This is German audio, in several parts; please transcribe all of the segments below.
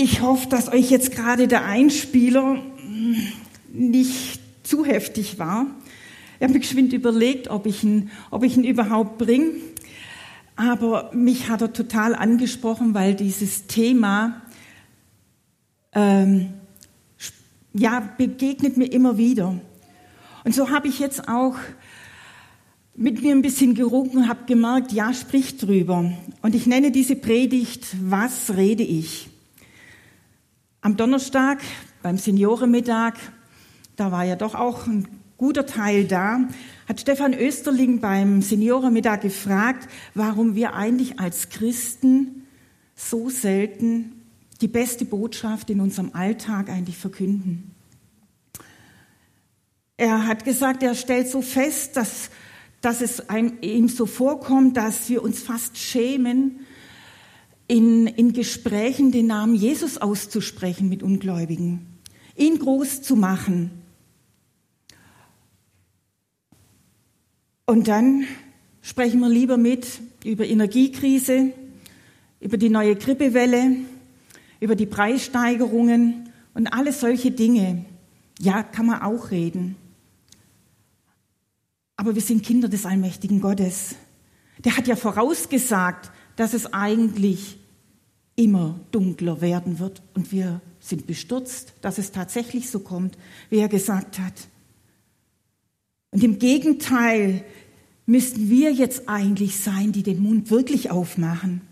Ich hoffe, dass euch jetzt gerade der Einspieler nicht zu heftig war. Ich habe mir geschwind überlegt, ob ich ihn, ob ich ihn überhaupt bringe. Aber mich hat er total angesprochen, weil dieses Thema ähm, ja, begegnet mir immer wieder. Und so habe ich jetzt auch mit mir ein bisschen gerungen habe gemerkt, ja, sprich drüber. Und ich nenne diese Predigt, was rede ich? Am Donnerstag beim Seniorenmittag, da war ja doch auch ein guter Teil da, hat Stefan Österling beim Seniorenmittag gefragt, warum wir eigentlich als Christen so selten die beste Botschaft in unserem Alltag eigentlich verkünden. Er hat gesagt, er stellt so fest, dass, dass es einem, ihm so vorkommt, dass wir uns fast schämen, in, in Gesprächen den Namen Jesus auszusprechen mit Ungläubigen, ihn groß zu machen. Und dann sprechen wir lieber mit über Energiekrise, über die neue Grippewelle, über die Preissteigerungen und alle solche Dinge. Ja, kann man auch reden. Aber wir sind Kinder des allmächtigen Gottes. Der hat ja vorausgesagt, dass es eigentlich immer dunkler werden wird. Und wir sind bestürzt, dass es tatsächlich so kommt, wie er gesagt hat. Und im Gegenteil müssten wir jetzt eigentlich sein, die den Mund wirklich aufmachen.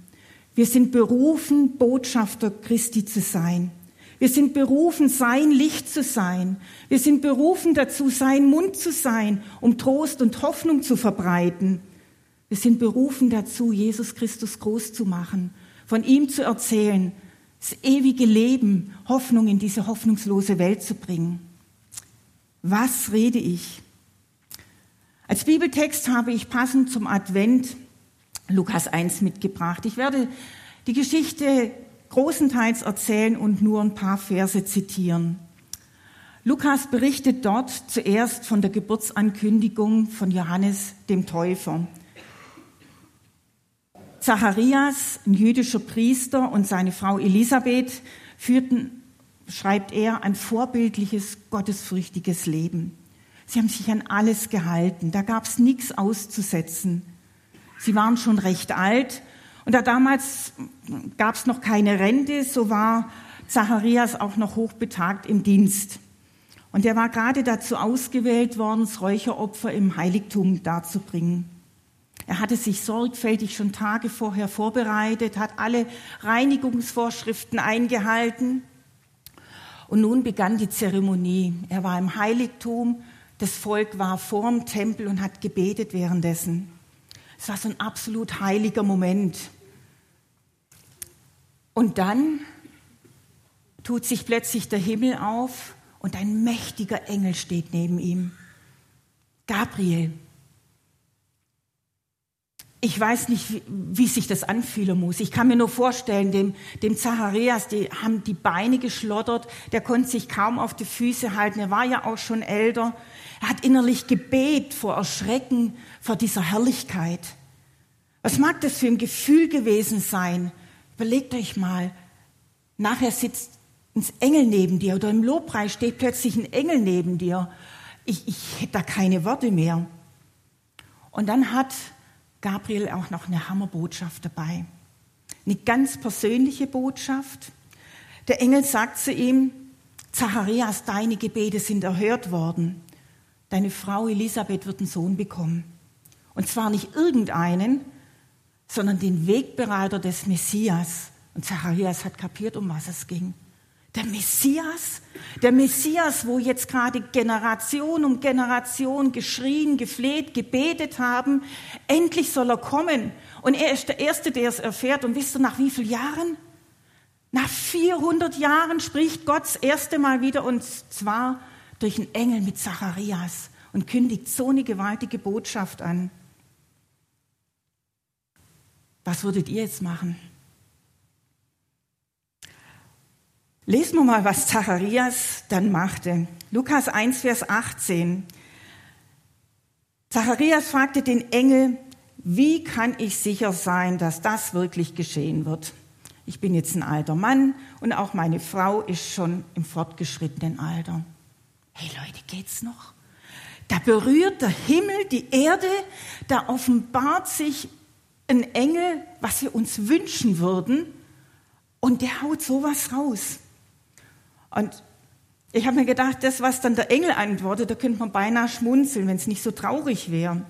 Wir sind berufen, Botschafter Christi zu sein. Wir sind berufen, sein Licht zu sein. Wir sind berufen dazu, sein Mund zu sein, um Trost und Hoffnung zu verbreiten. Wir sind berufen dazu, Jesus Christus groß zu machen, von ihm zu erzählen, das ewige Leben, Hoffnung in diese hoffnungslose Welt zu bringen. Was rede ich? Als Bibeltext habe ich passend zum Advent Lukas 1 mitgebracht. Ich werde die Geschichte großenteils erzählen und nur ein paar Verse zitieren. Lukas berichtet dort zuerst von der Geburtsankündigung von Johannes dem Täufer. Zacharias, ein jüdischer Priester, und seine Frau Elisabeth führten, schreibt er, ein vorbildliches, gottesfürchtiges Leben. Sie haben sich an alles gehalten, da gab es nichts auszusetzen. Sie waren schon recht alt und da damals gab es noch keine Rente, so war Zacharias auch noch hochbetagt im Dienst. Und er war gerade dazu ausgewählt worden, das Räucheropfer im Heiligtum darzubringen. Er hatte sich sorgfältig schon Tage vorher vorbereitet, hat alle Reinigungsvorschriften eingehalten. Und nun begann die Zeremonie. Er war im Heiligtum, das Volk war vorm Tempel und hat gebetet währenddessen. Es war so ein absolut heiliger Moment. Und dann tut sich plötzlich der Himmel auf und ein mächtiger Engel steht neben ihm. Gabriel, ich weiß nicht, wie, wie, sich das anfühlen muss. Ich kann mir nur vorstellen, dem, dem Zacharias, die haben die Beine geschlottert, der konnte sich kaum auf die Füße halten, er war ja auch schon älter. Er hat innerlich gebebt vor Erschrecken, vor dieser Herrlichkeit. Was mag das für ein Gefühl gewesen sein? Überlegt euch mal, nachher sitzt ein Engel neben dir oder im Lobpreis steht plötzlich ein Engel neben dir. Ich, ich hätte da keine Worte mehr. Und dann hat Gabriel auch noch eine Hammerbotschaft dabei. Eine ganz persönliche Botschaft. Der Engel sagt zu ihm, Zacharias, deine Gebete sind erhört worden. Deine Frau Elisabeth wird einen Sohn bekommen. Und zwar nicht irgendeinen, sondern den Wegbereiter des Messias. Und Zacharias hat kapiert, um was es ging. Der Messias, der Messias, wo jetzt gerade Generation um Generation geschrien, gefleht, gebetet haben, endlich soll er kommen. Und er ist der Erste, der es erfährt. Und wisst ihr, nach wie vielen Jahren? Nach 400 Jahren spricht Gott das erste Mal wieder und zwar durch einen Engel mit Zacharias und kündigt so eine gewaltige Botschaft an. Was würdet ihr jetzt machen? Lesen wir mal, was Zacharias dann machte. Lukas 1, Vers 18. Zacharias fragte den Engel, wie kann ich sicher sein, dass das wirklich geschehen wird? Ich bin jetzt ein alter Mann und auch meine Frau ist schon im fortgeschrittenen Alter. Hey Leute, geht's noch? Da berührt der Himmel die Erde, da offenbart sich ein Engel, was wir uns wünschen würden, und der haut sowas raus. Und ich habe mir gedacht, das, was dann der Engel antwortet, da könnte man beinahe schmunzeln, wenn es nicht so traurig wäre.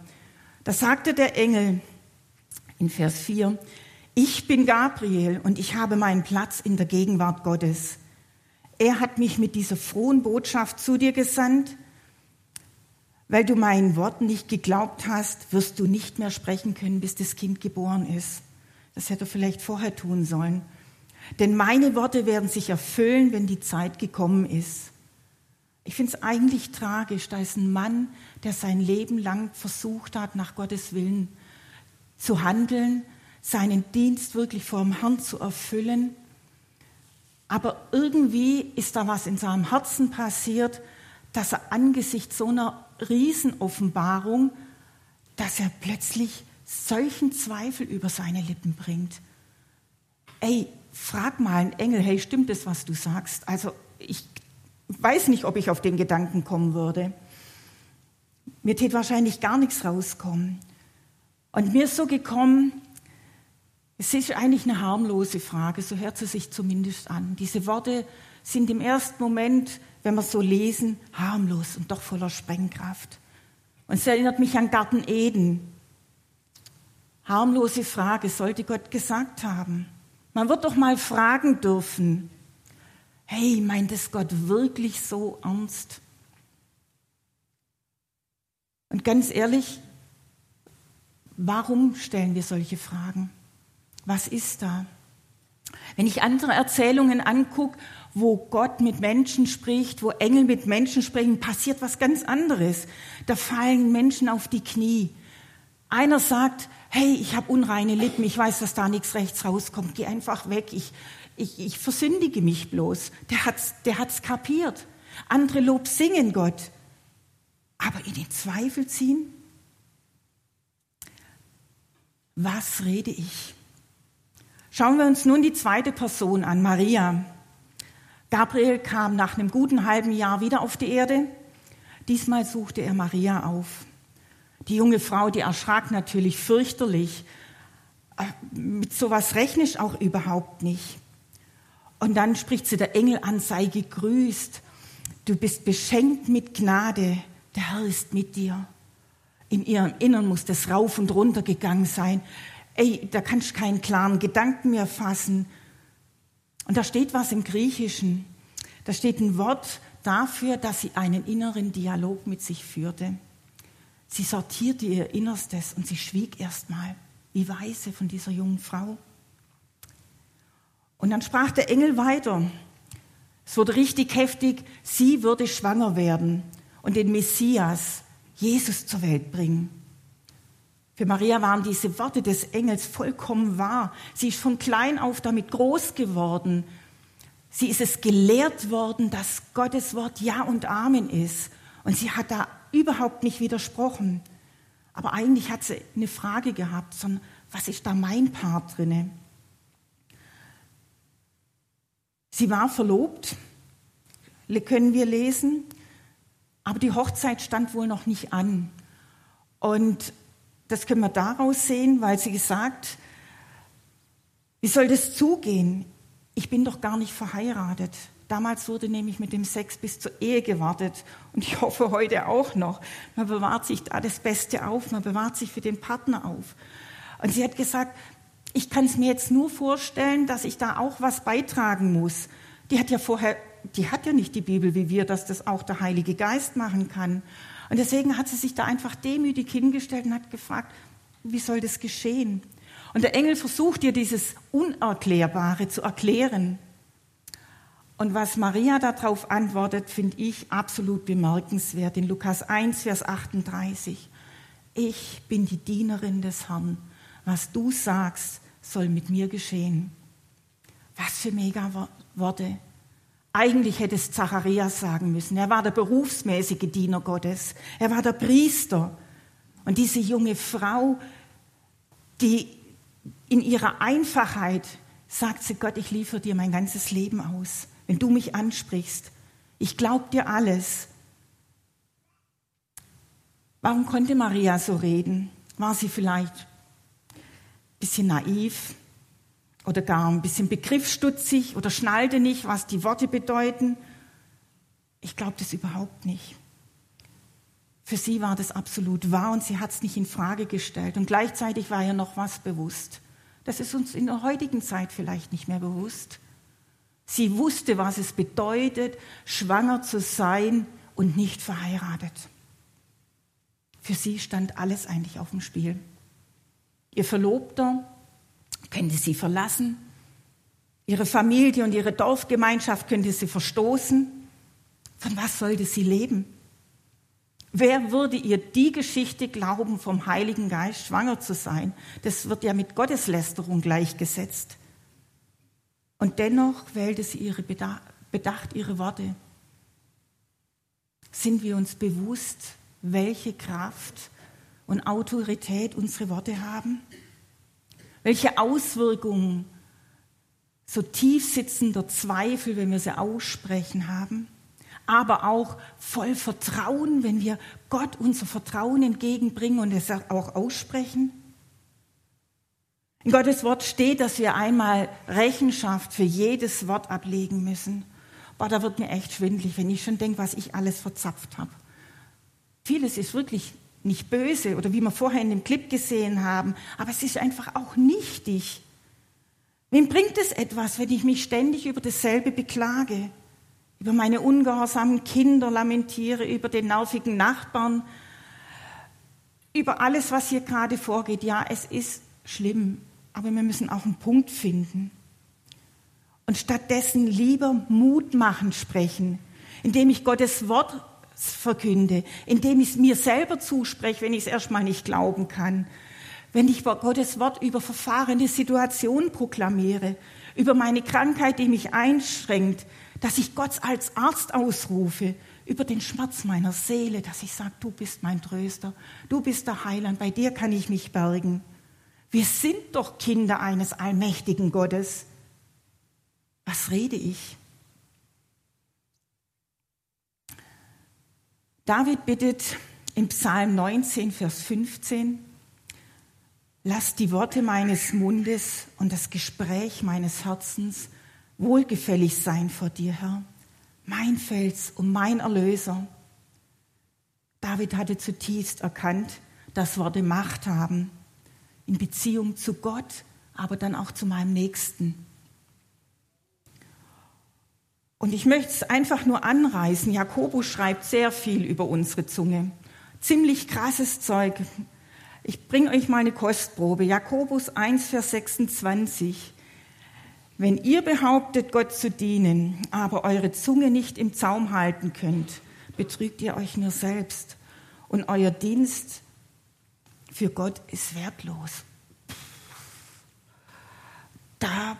Da sagte der Engel in Vers 4, ich bin Gabriel und ich habe meinen Platz in der Gegenwart Gottes. Er hat mich mit dieser frohen Botschaft zu dir gesandt. Weil du meinen Worten nicht geglaubt hast, wirst du nicht mehr sprechen können, bis das Kind geboren ist. Das hätte er vielleicht vorher tun sollen. Denn meine Worte werden sich erfüllen, wenn die Zeit gekommen ist. Ich finde es eigentlich tragisch, da ist ein Mann, der sein Leben lang versucht hat, nach Gottes Willen zu handeln, seinen Dienst wirklich vor dem Herrn zu erfüllen. Aber irgendwie ist da was in seinem Herzen passiert, dass er angesichts so einer Riesenoffenbarung, dass er plötzlich solchen Zweifel über seine Lippen bringt. Ey, frag mal einen Engel, hey, stimmt das, was du sagst? Also ich weiß nicht, ob ich auf den Gedanken kommen würde. Mir tät wahrscheinlich gar nichts rauskommen. Und mir ist so gekommen, es ist eigentlich eine harmlose Frage, so hört sie sich zumindest an. Diese Worte sind im ersten Moment, wenn wir so lesen, harmlos und doch voller Sprengkraft. Und es erinnert mich an Garten Eden. Harmlose Frage, sollte Gott gesagt haben. Man wird doch mal fragen dürfen, hey, meint es Gott wirklich so ernst? Und ganz ehrlich, warum stellen wir solche Fragen? Was ist da? Wenn ich andere Erzählungen angucke, wo Gott mit Menschen spricht, wo Engel mit Menschen sprechen, passiert was ganz anderes. Da fallen Menschen auf die Knie. Einer sagt, hey, ich habe unreine Lippen, ich weiß, dass da nichts rechts rauskommt, geh einfach weg, ich, ich, ich versündige mich bloß. Der hat's, der hat's kapiert. Andere Lob singen Gott, aber in den Zweifel ziehen? Was rede ich? Schauen wir uns nun die zweite Person an, Maria. Gabriel kam nach einem guten halben Jahr wieder auf die Erde. Diesmal suchte er Maria auf. Die junge Frau, die erschrak natürlich fürchterlich. Äh, mit sowas rechne ich auch überhaupt nicht. Und dann spricht sie der Engel an, sei gegrüßt. Du bist beschenkt mit Gnade. Der Herr ist mit dir. In ihrem Innern muss das rauf und runter gegangen sein. Ey, da kannst du keinen klaren Gedanken mehr fassen. Und da steht was im Griechischen. Da steht ein Wort dafür, dass sie einen inneren Dialog mit sich führte. Sie sortierte ihr Innerstes und sie schwieg erstmal, wie weise von dieser jungen Frau. Und dann sprach der Engel weiter. Es wurde richtig heftig. Sie würde schwanger werden und den Messias, Jesus, zur Welt bringen. Für Maria waren diese Worte des Engels vollkommen wahr. Sie ist von klein auf damit groß geworden. Sie ist es gelehrt worden, dass Gottes Wort Ja und Amen ist. Und sie hat da überhaupt nicht widersprochen. Aber eigentlich hat sie eine Frage gehabt, sondern was ist da mein Part drinne? Sie war verlobt, können wir lesen, aber die Hochzeit stand wohl noch nicht an. Und das können wir daraus sehen, weil sie gesagt, wie soll das zugehen? Ich bin doch gar nicht verheiratet. Damals wurde nämlich mit dem Sex bis zur Ehe gewartet und ich hoffe heute auch noch. Man bewahrt sich da das Beste auf, man bewahrt sich für den Partner auf. Und sie hat gesagt, ich kann es mir jetzt nur vorstellen, dass ich da auch was beitragen muss. Die hat ja vorher, die hat ja nicht die Bibel wie wir, dass das auch der Heilige Geist machen kann. Und deswegen hat sie sich da einfach demütig hingestellt und hat gefragt, wie soll das geschehen? Und der Engel versucht ihr dieses Unerklärbare zu erklären. Und was Maria darauf antwortet, finde ich absolut bemerkenswert. In Lukas 1, Vers 38. Ich bin die Dienerin des Herrn. Was du sagst, soll mit mir geschehen. Was für mega Worte. Eigentlich hätte es Zacharias sagen müssen. Er war der berufsmäßige Diener Gottes. Er war der Priester. Und diese junge Frau, die in ihrer Einfachheit, sagt sie, Gott, ich liefere dir mein ganzes Leben aus, wenn du mich ansprichst. Ich glaube dir alles. Warum konnte Maria so reden? War sie vielleicht ein bisschen naiv oder gar ein bisschen begriffsstutzig oder schnallte nicht, was die Worte bedeuten? Ich glaube das überhaupt nicht. Für sie war das absolut wahr und sie hat es nicht in Frage gestellt. Und gleichzeitig war ihr noch was bewusst. Das ist uns in der heutigen Zeit vielleicht nicht mehr bewusst. Sie wusste, was es bedeutet, schwanger zu sein und nicht verheiratet. Für sie stand alles eigentlich auf dem Spiel. Ihr Verlobter könnte sie verlassen, ihre Familie und ihre Dorfgemeinschaft könnte sie verstoßen. Von was sollte sie leben? Wer würde ihr die Geschichte glauben, vom Heiligen Geist schwanger zu sein? Das wird ja mit Gotteslästerung gleichgesetzt. Und dennoch wählte sie ihre bedacht ihre Worte. Sind wir uns bewusst, welche Kraft und Autorität unsere Worte haben? Welche Auswirkungen so tief sitzender Zweifel, wenn wir sie aussprechen, haben? aber auch voll Vertrauen, wenn wir Gott unser Vertrauen entgegenbringen und es auch aussprechen. In Gottes Wort steht, dass wir einmal Rechenschaft für jedes Wort ablegen müssen. Boah, da wird mir echt schwindlig, wenn ich schon denke, was ich alles verzapft habe. Vieles ist wirklich nicht böse oder wie wir vorher in dem Clip gesehen haben, aber es ist einfach auch nichtig. Wem bringt es etwas, wenn ich mich ständig über dasselbe beklage? über meine ungehorsamen Kinder lamentiere, über den nervigen Nachbarn, über alles, was hier gerade vorgeht. Ja, es ist schlimm, aber wir müssen auch einen Punkt finden. Und stattdessen lieber Mut machen sprechen, indem ich Gottes Wort verkünde, indem ich es mir selber zuspreche, wenn ich es erstmal nicht glauben kann, wenn ich Gottes Wort über verfahrene Situationen proklamiere, über meine Krankheit, die mich einschränkt, dass ich Gott als Arzt ausrufe über den Schmerz meiner Seele, dass ich sage, du bist mein Tröster, du bist der Heiland, bei dir kann ich mich bergen. Wir sind doch Kinder eines allmächtigen Gottes. Was rede ich? David bittet im Psalm 19, Vers 15, Lass die Worte meines Mundes und das Gespräch meines Herzens wohlgefällig sein vor dir, Herr, mein Fels und mein Erlöser. David hatte zutiefst erkannt, dass Worte Macht haben in Beziehung zu Gott, aber dann auch zu meinem Nächsten. Und ich möchte es einfach nur anreißen. Jakobus schreibt sehr viel über unsere Zunge. Ziemlich krasses Zeug. Ich bringe euch mal eine Kostprobe. Jakobus 1, Vers 26. Wenn ihr behauptet, Gott zu dienen, aber eure Zunge nicht im Zaum halten könnt, betrügt ihr euch nur selbst und euer Dienst für Gott ist wertlos. Da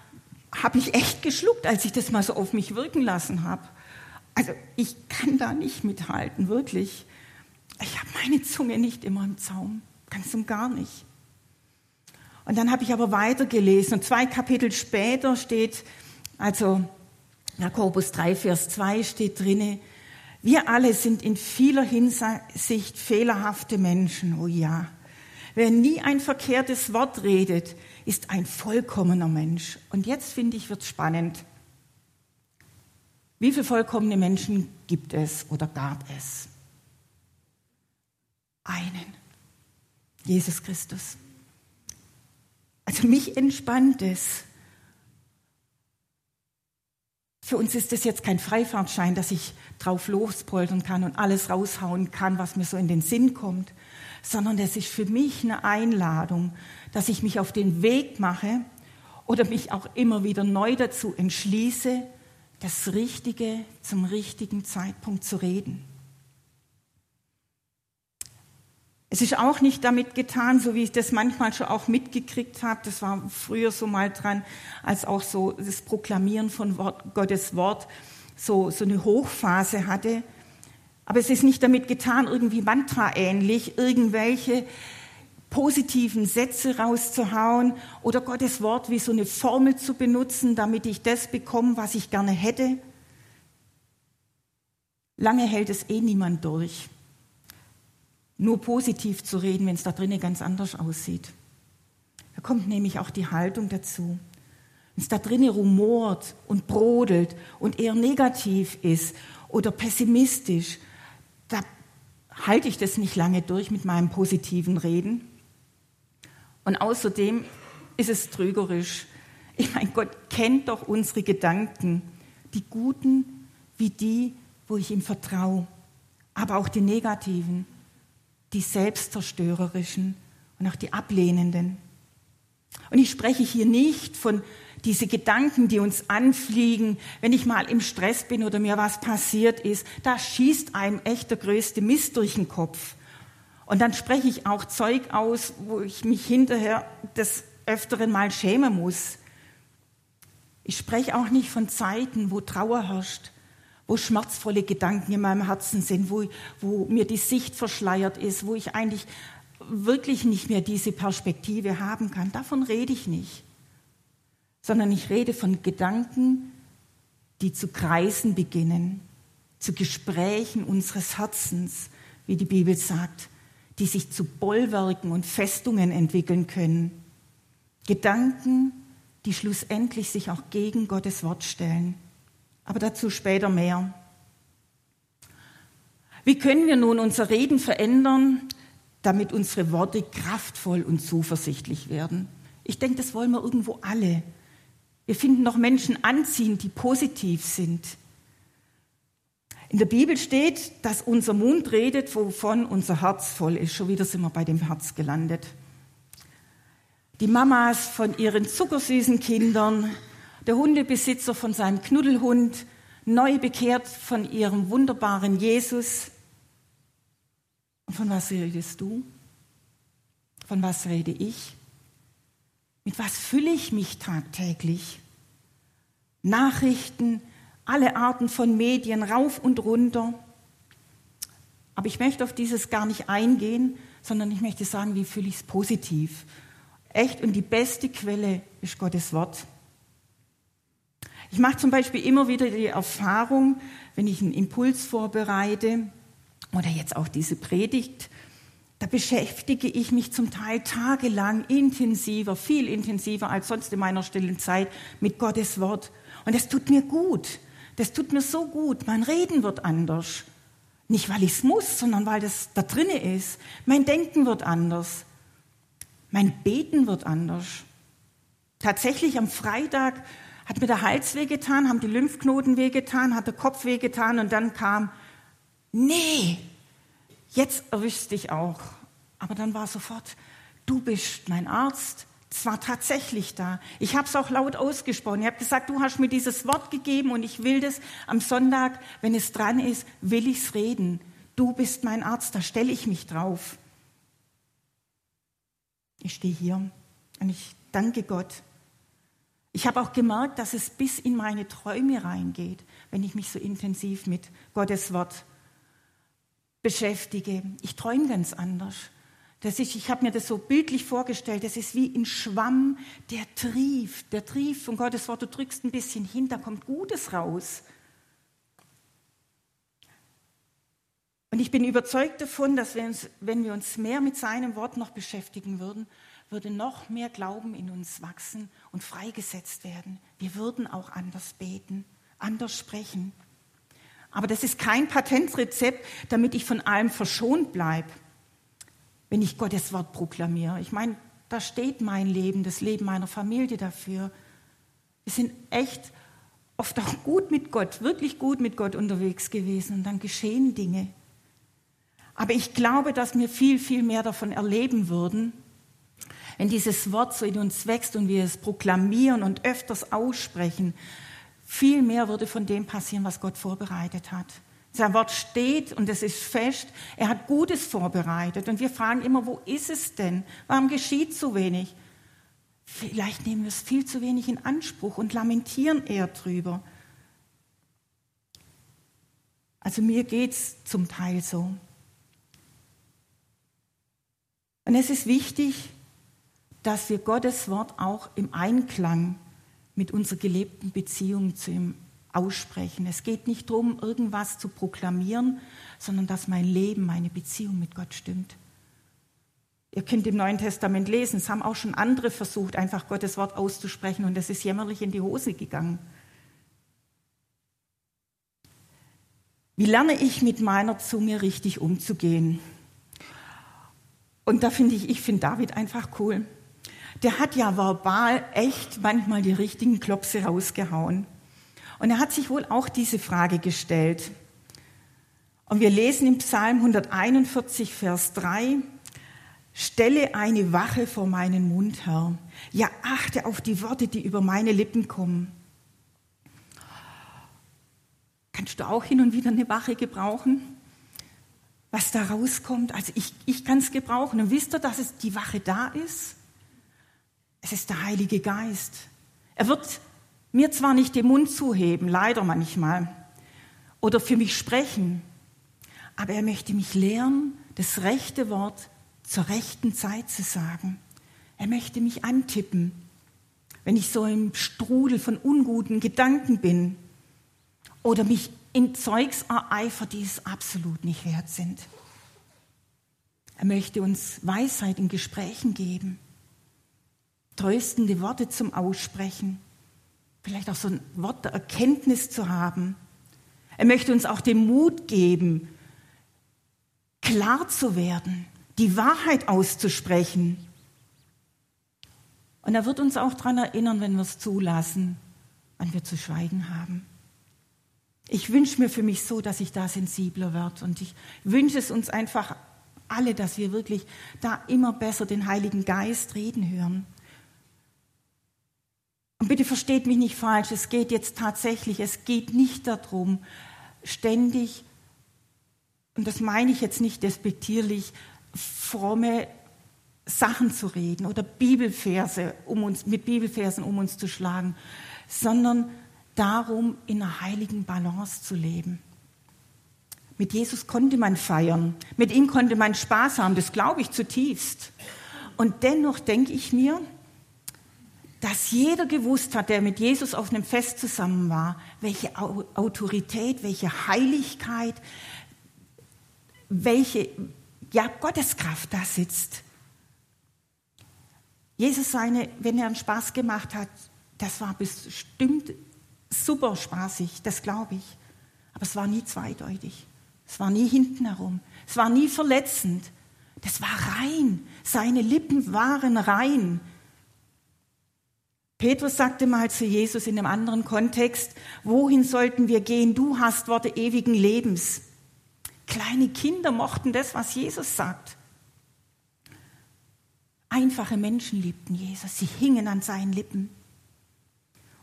habe ich echt geschluckt, als ich das mal so auf mich wirken lassen habe. Also ich kann da nicht mithalten, wirklich. Ich habe meine Zunge nicht immer im Zaum, ganz und gar nicht. Und dann habe ich aber weitergelesen und zwei Kapitel später steht, also Jakobus 3, Vers 2 steht drinne, wir alle sind in vieler Hinsicht fehlerhafte Menschen, oh ja. Wer nie ein verkehrtes Wort redet, ist ein vollkommener Mensch. Und jetzt finde ich, wird spannend. Wie viele vollkommene Menschen gibt es oder gab es? Einen. Jesus Christus. Also mich entspannt es. Für uns ist das jetzt kein Freifahrtschein, dass ich drauf lospoltern kann und alles raushauen kann, was mir so in den Sinn kommt, sondern das ist für mich eine Einladung, dass ich mich auf den Weg mache oder mich auch immer wieder neu dazu entschließe, das Richtige zum richtigen Zeitpunkt zu reden. Es ist auch nicht damit getan, so wie ich das manchmal schon auch mitgekriegt habe, das war früher so mal dran, als auch so das Proklamieren von Wort, Gottes Wort so, so eine Hochphase hatte. Aber es ist nicht damit getan, irgendwie Mantra-ähnlich, irgendwelche positiven Sätze rauszuhauen oder Gottes Wort wie so eine Formel zu benutzen, damit ich das bekomme, was ich gerne hätte. Lange hält es eh niemand durch. Nur positiv zu reden, wenn es da drinnen ganz anders aussieht. Da kommt nämlich auch die Haltung dazu. Wenn es da drinnen rumort und brodelt und eher negativ ist oder pessimistisch, da halte ich das nicht lange durch mit meinem positiven Reden. Und außerdem ist es trügerisch. Ich meine, Gott kennt doch unsere Gedanken, die guten wie die, wo ich ihm vertraue, aber auch die negativen, die selbstzerstörerischen und auch die ablehnenden. Und ich spreche hier nicht von diese Gedanken, die uns anfliegen, wenn ich mal im Stress bin oder mir was passiert ist, da schießt einem echt der größte Mist durch den Kopf. Und dann spreche ich auch Zeug aus, wo ich mich hinterher des Öfteren mal schämen muss. Ich spreche auch nicht von Zeiten, wo Trauer herrscht, wo schmerzvolle Gedanken in meinem Herzen sind, wo, wo mir die Sicht verschleiert ist, wo ich eigentlich wirklich nicht mehr diese Perspektive haben kann. Davon rede ich nicht, sondern ich rede von Gedanken, die zu kreisen beginnen, zu Gesprächen unseres Herzens, wie die Bibel sagt die sich zu Bollwerken und Festungen entwickeln können. Gedanken, die schlussendlich sich auch gegen Gottes Wort stellen. Aber dazu später mehr. Wie können wir nun unser Reden verändern, damit unsere Worte kraftvoll und zuversichtlich werden? Ich denke, das wollen wir irgendwo alle. Wir finden doch Menschen anziehend, die positiv sind, in der Bibel steht, dass unser Mund redet, wovon unser Herz voll ist. Schon wieder sind wir bei dem Herz gelandet. Die Mamas von ihren zuckersüßen Kindern, der Hundebesitzer von seinem Knuddelhund, neu bekehrt von ihrem wunderbaren Jesus. Und von was redest du? Von was rede ich? Mit was fülle ich mich tagtäglich? Nachrichten, alle Arten von Medien rauf und runter. Aber ich möchte auf dieses gar nicht eingehen, sondern ich möchte sagen, wie fühle ich es positiv. Echt und die beste Quelle ist Gottes Wort. Ich mache zum Beispiel immer wieder die Erfahrung, wenn ich einen Impuls vorbereite oder jetzt auch diese Predigt, da beschäftige ich mich zum Teil tagelang intensiver, viel intensiver als sonst in meiner stillen Zeit mit Gottes Wort. Und es tut mir gut. Das tut mir so gut. Mein Reden wird anders. Nicht, weil ich es muss, sondern weil das da drinne ist. Mein Denken wird anders. Mein Beten wird anders. Tatsächlich am Freitag hat mir der Hals wehgetan, haben die Lymphknoten wehgetan, hat der Kopf wehgetan und dann kam, nee, jetzt erwischt dich auch. Aber dann war sofort, du bist mein Arzt, es war tatsächlich da. Ich habe es auch laut ausgesprochen. Ich habe gesagt, du hast mir dieses Wort gegeben und ich will das am Sonntag, wenn es dran ist, will ich es reden. Du bist mein Arzt, da stelle ich mich drauf. Ich stehe hier und ich danke Gott. Ich habe auch gemerkt, dass es bis in meine Träume reingeht, wenn ich mich so intensiv mit Gottes Wort beschäftige. Ich träume ganz anders. Das ist, ich habe mir das so bildlich vorgestellt, das ist wie ein Schwamm, der trieft, der trieft von Gottes Wort, du drückst ein bisschen hin, da kommt Gutes raus. Und ich bin überzeugt davon, dass wir uns, wenn wir uns mehr mit seinem Wort noch beschäftigen würden, würde noch mehr Glauben in uns wachsen und freigesetzt werden. Wir würden auch anders beten, anders sprechen. Aber das ist kein Patentrezept, damit ich von allem verschont bleibe wenn ich Gottes Wort proklamiere. Ich meine, da steht mein Leben, das Leben meiner Familie dafür. Wir sind echt oft auch gut mit Gott, wirklich gut mit Gott unterwegs gewesen und dann geschehen Dinge. Aber ich glaube, dass wir viel, viel mehr davon erleben würden, wenn dieses Wort so in uns wächst und wir es proklamieren und öfters aussprechen. Viel mehr würde von dem passieren, was Gott vorbereitet hat. Sein Wort steht und es ist fest. Er hat Gutes vorbereitet. Und wir fragen immer, wo ist es denn? Warum geschieht so wenig? Vielleicht nehmen wir es viel zu wenig in Anspruch und lamentieren eher drüber. Also mir geht es zum Teil so. Und es ist wichtig, dass wir Gottes Wort auch im Einklang mit unserer gelebten Beziehung zu ihm aussprechen. Es geht nicht darum, irgendwas zu proklamieren, sondern dass mein Leben, meine Beziehung mit Gott stimmt. Ihr könnt im Neuen Testament lesen, es haben auch schon andere versucht, einfach Gottes Wort auszusprechen und es ist jämmerlich in die Hose gegangen. Wie lerne ich mit meiner Zunge richtig umzugehen? Und da finde ich, ich finde David einfach cool. Der hat ja verbal echt manchmal die richtigen Klopse rausgehauen. Und er hat sich wohl auch diese Frage gestellt. Und wir lesen im Psalm 141, Vers 3, Stelle eine Wache vor meinen Mund, Herr. Ja, achte auf die Worte, die über meine Lippen kommen. Kannst du auch hin und wieder eine Wache gebrauchen? Was da rauskommt? Also ich, ich kann es gebrauchen. Und wisst ihr, dass es die Wache da ist? Es ist der Heilige Geist. Er wird mir zwar nicht den Mund zuheben, leider manchmal, oder für mich sprechen, aber er möchte mich lehren, das rechte Wort zur rechten Zeit zu sagen. Er möchte mich antippen, wenn ich so im Strudel von unguten Gedanken bin oder mich in Zeugs ereifer, die es absolut nicht wert sind. Er möchte uns Weisheit in Gesprächen geben, tröstende Worte zum Aussprechen, vielleicht auch so ein Wort der Erkenntnis zu haben. Er möchte uns auch den Mut geben, klar zu werden, die Wahrheit auszusprechen. Und er wird uns auch daran erinnern, wenn wir es zulassen, wann wir zu schweigen haben. Ich wünsche mir für mich so, dass ich da sensibler werde. Und ich wünsche es uns einfach alle, dass wir wirklich da immer besser den Heiligen Geist reden hören. Und bitte versteht mich nicht falsch, es geht jetzt tatsächlich, es geht nicht darum, ständig, und das meine ich jetzt nicht despektierlich, fromme Sachen zu reden oder Bibelverse um uns, mit Bibelversen um uns zu schlagen, sondern darum, in einer heiligen Balance zu leben. Mit Jesus konnte man feiern, mit ihm konnte man Spaß haben, das glaube ich zutiefst. Und dennoch denke ich mir, dass jeder gewusst hat, der mit Jesus auf einem Fest zusammen war, welche Autorität, welche Heiligkeit, welche ja, Gotteskraft da sitzt. Jesus seine, wenn er einen Spaß gemacht hat, das war bestimmt super spaßig, das glaube ich. Aber es war nie zweideutig. Es war nie hinten herum. Es war nie verletzend. Das war rein. Seine Lippen waren rein. Petrus sagte mal zu Jesus in einem anderen Kontext, wohin sollten wir gehen? Du hast Worte ewigen Lebens. Kleine Kinder mochten das, was Jesus sagt. Einfache Menschen liebten Jesus, sie hingen an seinen Lippen.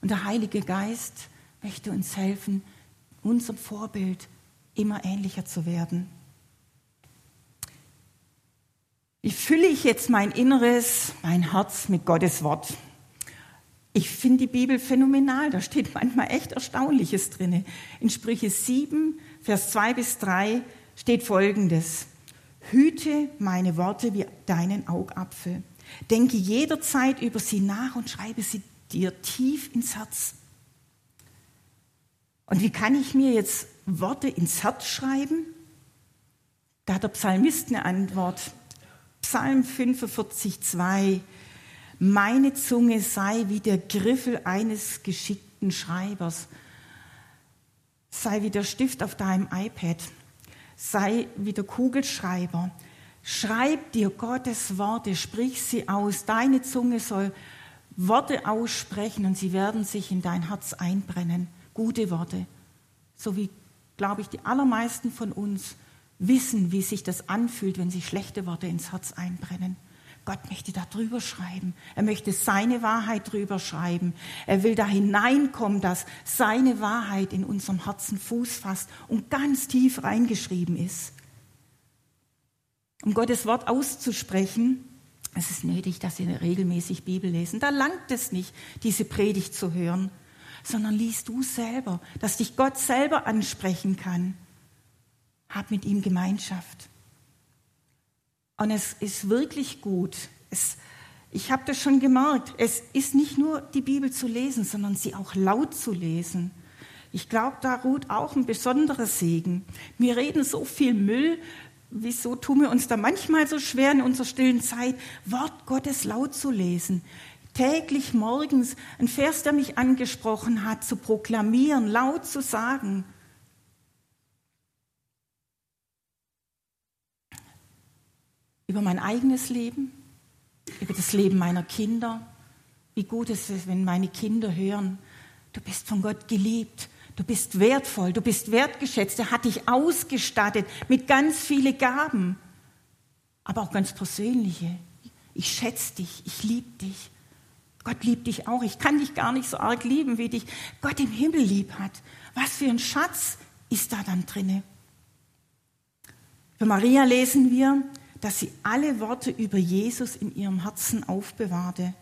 Und der Heilige Geist möchte uns helfen, unserem Vorbild immer ähnlicher zu werden. Wie fülle ich jetzt mein Inneres, mein Herz mit Gottes Wort? Ich finde die Bibel phänomenal, da steht manchmal echt Erstaunliches drin. In Sprüche 7, Vers 2 bis 3 steht folgendes. Hüte meine Worte wie deinen Augapfel. Denke jederzeit über sie nach und schreibe sie dir tief ins Herz. Und wie kann ich mir jetzt Worte ins Herz schreiben? Da hat der Psalmist eine Antwort. Psalm 45, 2. Meine Zunge sei wie der Griffel eines geschickten Schreibers, sei wie der Stift auf deinem iPad sei wie der Kugelschreiber. Schreib dir Gottes Worte, sprich sie aus. Deine Zunge soll Worte aussprechen und sie werden sich in dein Herz einbrennen. Gute Worte. So wie, glaube ich, die allermeisten von uns wissen, wie sich das anfühlt, wenn sich schlechte Worte ins Herz einbrennen. Gott möchte da drüber schreiben. Er möchte seine Wahrheit drüber schreiben. Er will da hineinkommen, dass seine Wahrheit in unserem Herzen Fuß fasst und ganz tief reingeschrieben ist. Um Gottes Wort auszusprechen, es ist nötig, dass Sie regelmäßig Bibel lesen. Da langt es nicht, diese Predigt zu hören, sondern liest du selber, dass dich Gott selber ansprechen kann. Hab mit ihm Gemeinschaft. Und es ist wirklich gut. Es, ich habe das schon gemerkt. Es ist nicht nur die Bibel zu lesen, sondern sie auch laut zu lesen. Ich glaube, da ruht auch ein besonderer Segen. Wir reden so viel Müll. Wieso tun wir uns da manchmal so schwer in unserer stillen Zeit, Wort Gottes laut zu lesen? Täglich morgens ein Vers, der mich angesprochen hat, zu proklamieren, laut zu sagen. Über mein eigenes Leben, über das Leben meiner Kinder. Wie gut ist es, wenn meine Kinder hören, du bist von Gott geliebt, du bist wertvoll, du bist wertgeschätzt, er hat dich ausgestattet mit ganz vielen Gaben, aber auch ganz persönliche. Ich schätze dich, ich liebe dich. Gott liebt dich auch. Ich kann dich gar nicht so arg lieben, wie dich Gott im Himmel lieb hat. Was für ein Schatz ist da dann drinne? Für Maria lesen wir, dass sie alle Worte über Jesus in ihrem Herzen aufbewahrte.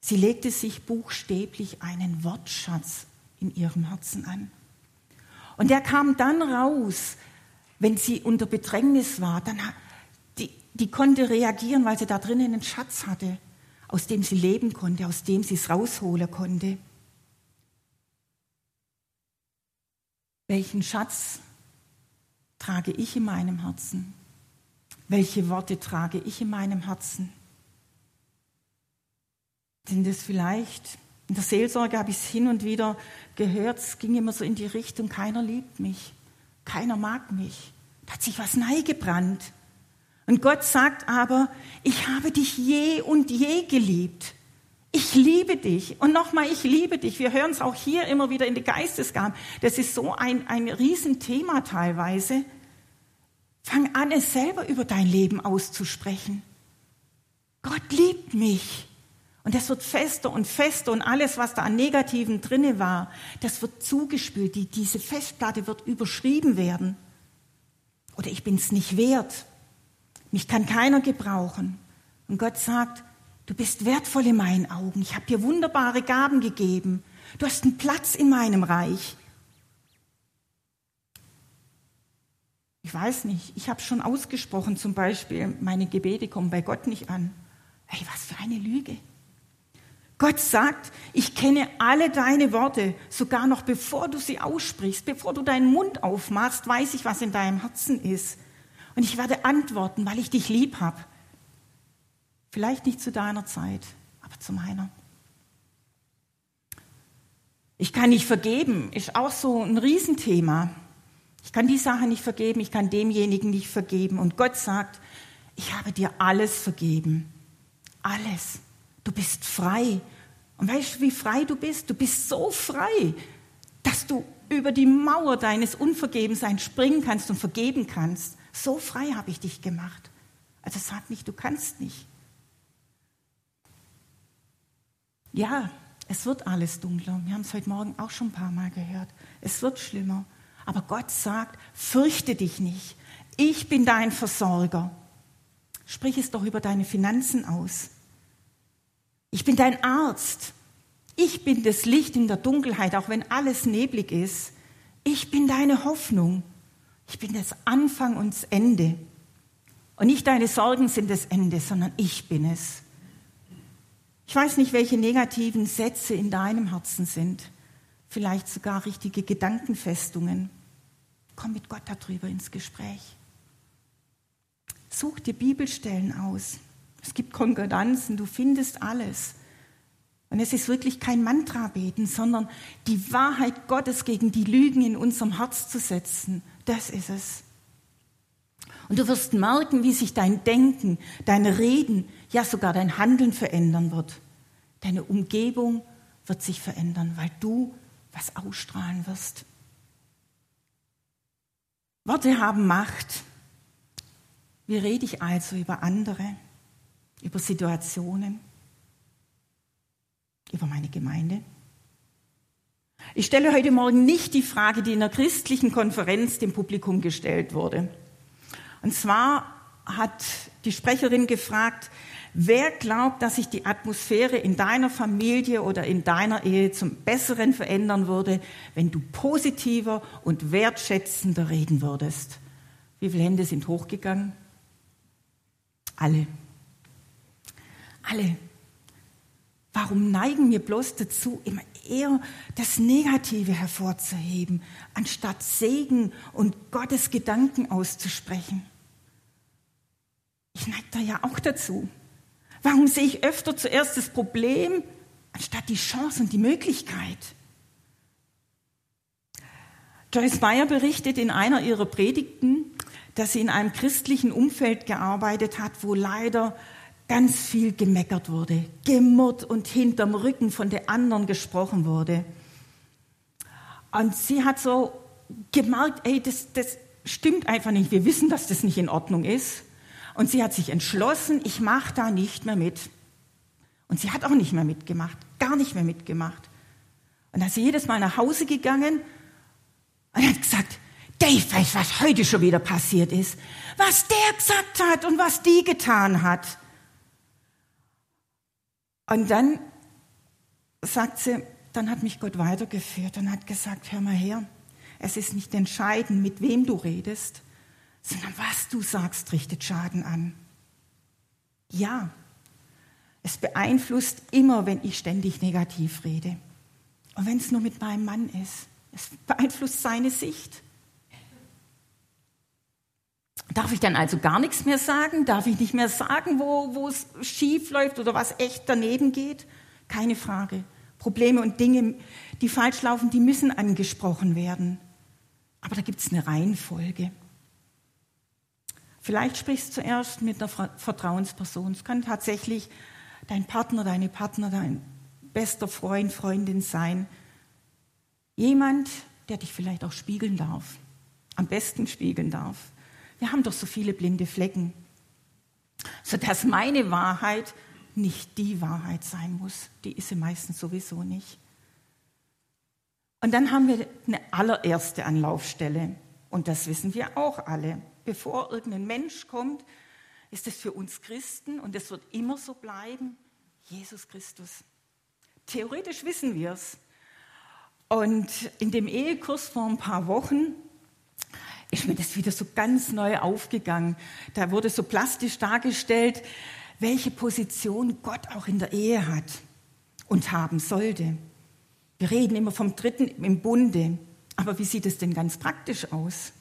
Sie legte sich buchstäblich einen Wortschatz in ihrem Herzen an. Und der kam dann raus, wenn sie unter Bedrängnis war. Dann, die, die konnte reagieren, weil sie da drinnen einen Schatz hatte, aus dem sie leben konnte, aus dem sie es rausholen konnte. Welchen Schatz trage ich in meinem Herzen? Welche Worte trage ich in meinem Herzen? Sind es vielleicht, in der Seelsorge habe ich es hin und wieder gehört, es ging immer so in die Richtung, keiner liebt mich, keiner mag mich. Da hat sich was neigebrannt. Und Gott sagt aber, ich habe dich je und je geliebt. Ich liebe dich. Und nochmal, ich liebe dich. Wir hören es auch hier immer wieder in der Geistesgaben. Das ist so ein, ein Riesenthema teilweise. Fang an, es selber über dein Leben auszusprechen. Gott liebt mich. Und das wird fester und fester und alles, was da an Negativen drinne war, das wird zugespült. Die, diese Festplatte wird überschrieben werden. Oder ich bin es nicht wert. Mich kann keiner gebrauchen. Und Gott sagt, du bist wertvoll in meinen Augen. Ich habe dir wunderbare Gaben gegeben. Du hast einen Platz in meinem Reich. Ich weiß nicht, ich habe schon ausgesprochen zum Beispiel, meine Gebete kommen bei Gott nicht an. Hey, was für eine Lüge. Gott sagt, ich kenne alle deine Worte, sogar noch bevor du sie aussprichst, bevor du deinen Mund aufmachst, weiß ich, was in deinem Herzen ist. Und ich werde antworten, weil ich dich lieb habe. Vielleicht nicht zu deiner Zeit, aber zu meiner. Ich kann nicht vergeben, ist auch so ein Riesenthema. Ich kann die Sache nicht vergeben, ich kann demjenigen nicht vergeben. Und Gott sagt, ich habe dir alles vergeben. Alles. Du bist frei. Und weißt du, wie frei du bist? Du bist so frei, dass du über die Mauer deines Unvergebenseins springen kannst und vergeben kannst. So frei habe ich dich gemacht. Also sag nicht, du kannst nicht. Ja, es wird alles dunkler. Wir haben es heute Morgen auch schon ein paar Mal gehört. Es wird schlimmer. Aber Gott sagt, fürchte dich nicht. Ich bin dein Versorger. Sprich es doch über deine Finanzen aus. Ich bin dein Arzt. Ich bin das Licht in der Dunkelheit, auch wenn alles neblig ist. Ich bin deine Hoffnung. Ich bin das Anfang und das Ende. Und nicht deine Sorgen sind das Ende, sondern ich bin es. Ich weiß nicht, welche negativen Sätze in deinem Herzen sind vielleicht sogar richtige Gedankenfestungen. Komm mit Gott darüber ins Gespräch. Such dir Bibelstellen aus. Es gibt Konkordanzen, du findest alles. Und es ist wirklich kein Mantra beten, sondern die Wahrheit Gottes gegen die Lügen in unserem Herz zu setzen. Das ist es. Und du wirst merken, wie sich dein Denken, dein Reden, ja sogar dein Handeln verändern wird. Deine Umgebung wird sich verändern, weil du was ausstrahlen wirst. Worte haben Macht. Wie rede ich also über andere, über Situationen, über meine Gemeinde? Ich stelle heute Morgen nicht die Frage, die in der christlichen Konferenz dem Publikum gestellt wurde. Und zwar hat die Sprecherin gefragt, Wer glaubt, dass sich die Atmosphäre in deiner Familie oder in deiner Ehe zum Besseren verändern würde, wenn du positiver und wertschätzender reden würdest? Wie viele Hände sind hochgegangen? Alle. Alle. Warum neigen wir bloß dazu, immer eher das Negative hervorzuheben, anstatt Segen und Gottes Gedanken auszusprechen? Ich neige da ja auch dazu. Warum sehe ich öfter zuerst das Problem, anstatt die Chance und die Möglichkeit? Joyce Meyer berichtet in einer ihrer Predigten, dass sie in einem christlichen Umfeld gearbeitet hat, wo leider ganz viel gemeckert wurde, gemurrt und hinterm Rücken von den anderen gesprochen wurde. Und sie hat so gemerkt, ey, das, das stimmt einfach nicht. Wir wissen, dass das nicht in Ordnung ist. Und sie hat sich entschlossen, ich mache da nicht mehr mit. Und sie hat auch nicht mehr mitgemacht, gar nicht mehr mitgemacht. Und da ist sie jedes Mal nach Hause gegangen und hat gesagt, Dave weiß, was heute schon wieder passiert ist. Was der gesagt hat und was die getan hat. Und dann sagt sie, dann hat mich Gott weitergeführt und hat gesagt, hör mal her, es ist nicht entscheidend, mit wem du redest, sondern was du sagst, richtet Schaden an. Ja, es beeinflusst immer, wenn ich ständig negativ rede. Und wenn es nur mit meinem Mann ist, es beeinflusst seine Sicht. Darf ich dann also gar nichts mehr sagen? Darf ich nicht mehr sagen, wo, es schief läuft oder was echt daneben geht? Keine Frage. Probleme und Dinge, die falsch laufen, die müssen angesprochen werden. Aber da gibt es eine Reihenfolge. Vielleicht sprichst du zuerst mit einer Vertrauensperson. Es kann tatsächlich dein Partner, deine Partner, dein bester Freund, Freundin sein. Jemand, der dich vielleicht auch spiegeln darf. Am besten spiegeln darf. Wir haben doch so viele blinde Flecken. Sodass meine Wahrheit nicht die Wahrheit sein muss. Die ist sie meistens sowieso nicht. Und dann haben wir eine allererste Anlaufstelle. Und das wissen wir auch alle bevor irgendein Mensch kommt, ist es für uns Christen und es wird immer so bleiben, Jesus Christus. Theoretisch wissen wir es. Und in dem Ehekurs vor ein paar Wochen ist mir das wieder so ganz neu aufgegangen. Da wurde so plastisch dargestellt, welche Position Gott auch in der Ehe hat und haben sollte. Wir reden immer vom Dritten im Bunde. Aber wie sieht es denn ganz praktisch aus?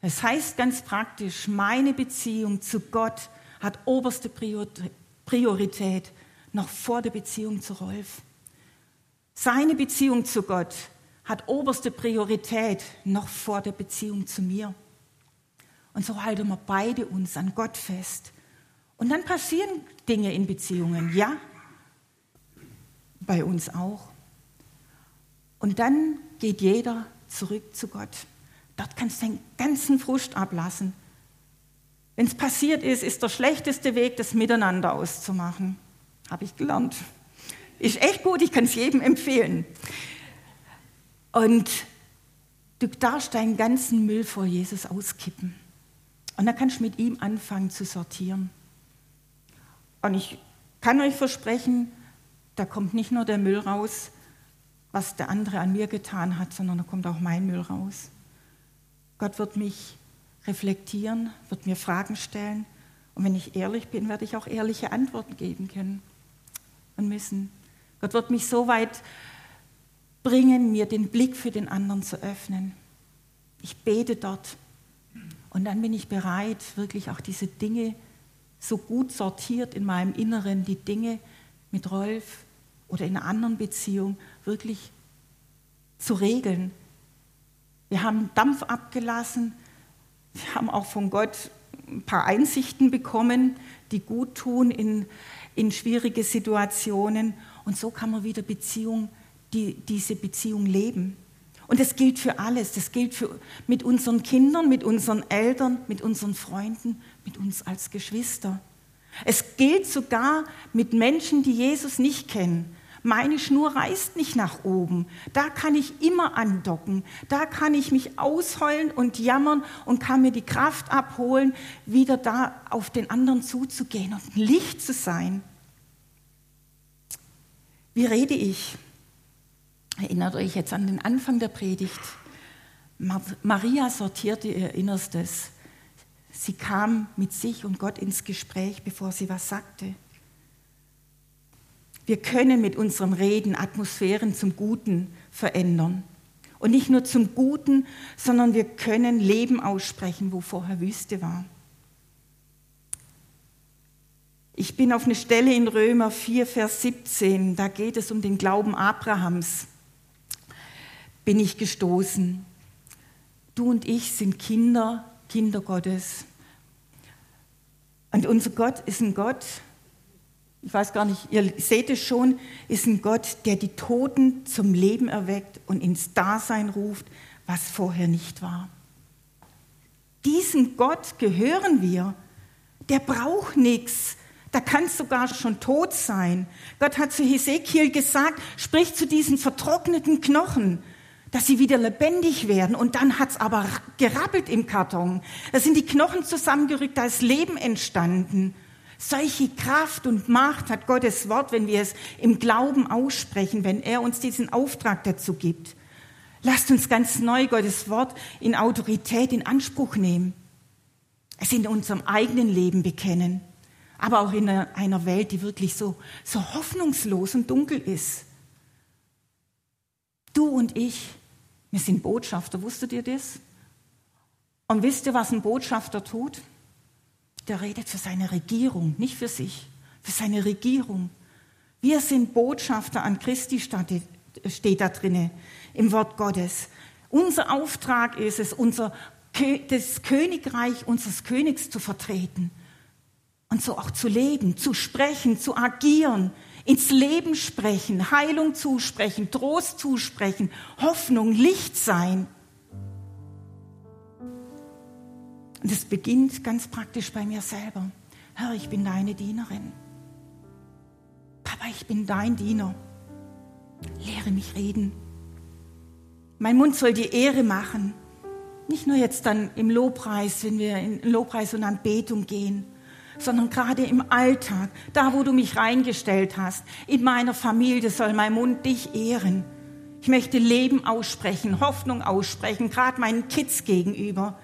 Das heißt ganz praktisch, meine Beziehung zu Gott hat oberste Priorität noch vor der Beziehung zu Rolf. Seine Beziehung zu Gott hat oberste Priorität noch vor der Beziehung zu mir. Und so halten wir beide uns an Gott fest. Und dann passieren Dinge in Beziehungen, ja, bei uns auch. Und dann geht jeder zurück zu Gott. Dort kannst du deinen ganzen Frust ablassen. Wenn es passiert ist, ist der schlechteste Weg, das miteinander auszumachen. Habe ich gelernt. Ist echt gut, ich kann es jedem empfehlen. Und du darfst deinen ganzen Müll vor Jesus auskippen. Und dann kannst du mit ihm anfangen zu sortieren. Und ich kann euch versprechen, da kommt nicht nur der Müll raus, was der andere an mir getan hat, sondern da kommt auch mein Müll raus. Gott wird mich reflektieren, wird mir Fragen stellen. Und wenn ich ehrlich bin, werde ich auch ehrliche Antworten geben können und müssen. Gott wird mich so weit bringen, mir den Blick für den anderen zu öffnen. Ich bete dort. Und dann bin ich bereit, wirklich auch diese Dinge so gut sortiert in meinem Inneren, die Dinge mit Rolf oder in einer anderen Beziehung wirklich zu regeln, wir haben Dampf abgelassen. Wir haben auch von Gott ein paar Einsichten bekommen, die gut tun in, in schwierige Situationen. Und so kann man wieder Beziehung, die, diese Beziehung leben. Und das gilt für alles. Das gilt für, mit unseren Kindern, mit unseren Eltern, mit unseren Freunden, mit uns als Geschwister. Es gilt sogar mit Menschen, die Jesus nicht kennen. Meine Schnur reißt nicht nach oben. Da kann ich immer andocken. Da kann ich mich ausheulen und jammern und kann mir die Kraft abholen, wieder da auf den anderen zuzugehen und ein Licht zu sein. Wie rede ich? Erinnert euch jetzt an den Anfang der Predigt. Maria sortierte ihr Innerstes. Sie kam mit sich und Gott ins Gespräch, bevor sie was sagte. Wir können mit unserem Reden Atmosphären zum Guten verändern. Und nicht nur zum Guten, sondern wir können Leben aussprechen, wo vorher Wüste war. Ich bin auf eine Stelle in Römer 4, Vers 17, da geht es um den Glauben Abrahams. Bin ich gestoßen. Du und ich sind Kinder, Kinder Gottes. Und unser Gott ist ein Gott, ich weiß gar nicht, ihr seht es schon, ist ein Gott, der die Toten zum Leben erweckt und ins Dasein ruft, was vorher nicht war. Diesem Gott gehören wir. Der braucht nichts. Da kann es sogar schon tot sein. Gott hat zu Hesekiel gesagt, sprich zu diesen vertrockneten Knochen, dass sie wieder lebendig werden. Und dann hat es aber gerappelt im Karton. Da sind die Knochen zusammengerückt, da ist Leben entstanden. Solche Kraft und Macht hat Gottes Wort, wenn wir es im Glauben aussprechen, wenn er uns diesen Auftrag dazu gibt. Lasst uns ganz neu Gottes Wort in Autorität in Anspruch nehmen. Es in unserem eigenen Leben bekennen aber auch in einer Welt, die wirklich so, so hoffnungslos und dunkel ist. Du und ich, wir sind Botschafter, wusstet ihr das? Und wisst ihr, was ein Botschafter tut? Der redet für seine Regierung, nicht für sich, für seine Regierung. Wir sind Botschafter an Christi, steht da drinne im Wort Gottes. Unser Auftrag ist es, unser, das Königreich unseres Königs zu vertreten und so auch zu leben, zu sprechen, zu agieren, ins Leben sprechen, Heilung zusprechen, Trost zusprechen, Hoffnung, Licht sein. Und es beginnt ganz praktisch bei mir selber. Herr, ich bin deine Dienerin. Papa, ich bin dein Diener. Lehre mich reden. Mein Mund soll die Ehre machen. Nicht nur jetzt dann im Lobpreis, wenn wir in Lobpreis und Anbetung gehen, sondern gerade im Alltag, da wo du mich reingestellt hast, in meiner Familie soll mein Mund dich ehren. Ich möchte Leben aussprechen, Hoffnung aussprechen, gerade meinen Kids gegenüber.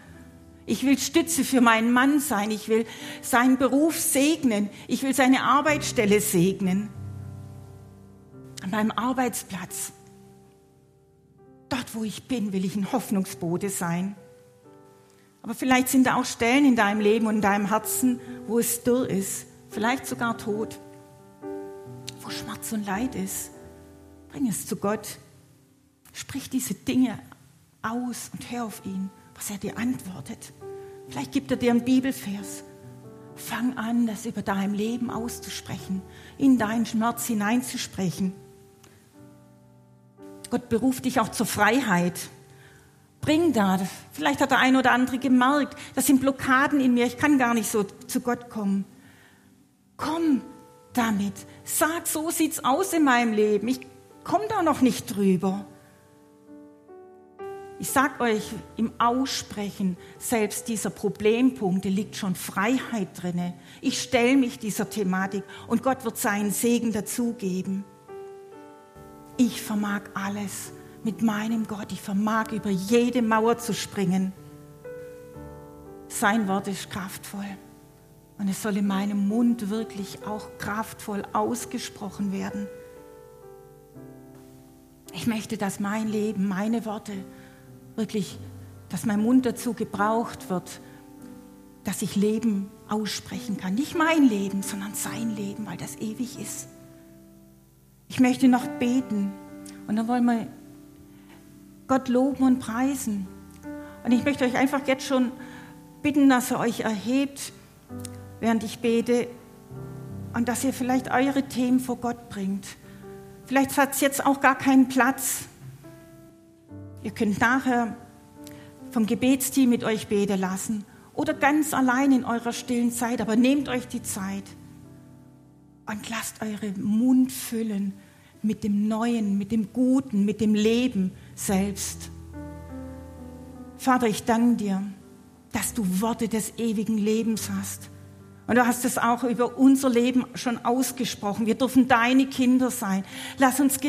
Ich will Stütze für meinen Mann sein. Ich will seinen Beruf segnen. Ich will seine Arbeitsstelle segnen. An meinem Arbeitsplatz. Dort, wo ich bin, will ich ein Hoffnungsbote sein. Aber vielleicht sind da auch Stellen in deinem Leben und in deinem Herzen, wo es dürr ist, vielleicht sogar tot, wo Schmerz und Leid ist. Bring es zu Gott. Sprich diese Dinge aus und hör auf ihn, was er dir antwortet. Vielleicht gibt er dir einen Bibelvers. Fang an, das über dein Leben auszusprechen, in deinen Schmerz hineinzusprechen. Gott beruft dich auch zur Freiheit bring da. Vielleicht hat der eine oder andere gemerkt, das sind Blockaden in mir, ich kann gar nicht so zu Gott kommen. Komm damit. Sag, so sieht's aus in meinem Leben. Ich komme da noch nicht drüber. Ich sag euch, im Aussprechen selbst dieser Problempunkte liegt schon Freiheit drinne. Ich stelle mich dieser Thematik und Gott wird seinen Segen dazugeben. Ich vermag alles mit meinem Gott. Ich vermag über jede Mauer zu springen. Sein Wort ist kraftvoll. Und es soll in meinem Mund wirklich auch kraftvoll ausgesprochen werden. Ich möchte, dass mein Leben, meine Worte wirklich, dass mein Mund dazu gebraucht wird, dass ich Leben aussprechen kann. Nicht mein Leben, sondern sein Leben, weil das ewig ist. Ich möchte noch beten. Und dann wollen wir Gott loben und preisen. Und ich möchte euch einfach jetzt schon bitten, dass ihr euch erhebt, während ich bete, und dass ihr vielleicht eure Themen vor Gott bringt. Vielleicht hat es jetzt auch gar keinen Platz. Ihr könnt nachher vom Gebetsteam mit euch beten lassen oder ganz allein in eurer stillen Zeit, aber nehmt euch die Zeit und lasst eure Mund füllen mit dem Neuen, mit dem Guten, mit dem Leben, selbst. Vater, ich danke dir, dass du Worte des ewigen Lebens hast. Und du hast es auch über unser Leben schon ausgesprochen. Wir dürfen deine Kinder sein. Lass uns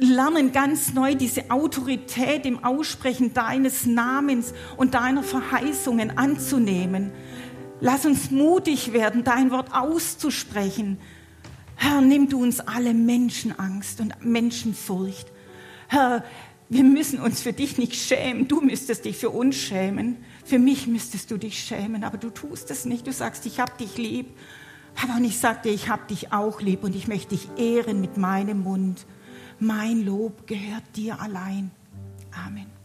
lernen ganz neu diese Autorität im Aussprechen deines Namens und deiner Verheißungen anzunehmen. Lass uns mutig werden, dein Wort auszusprechen. Herr, nimm du uns alle Menschenangst und Menschenfurcht. Herr, wir müssen uns für dich nicht schämen. Du müsstest dich für uns schämen. Für mich müsstest du dich schämen, aber du tust es nicht. Du sagst, ich hab dich lieb. Aber ich sagte, ich hab dich auch lieb und ich möchte dich ehren mit meinem Mund. Mein Lob gehört dir allein. Amen.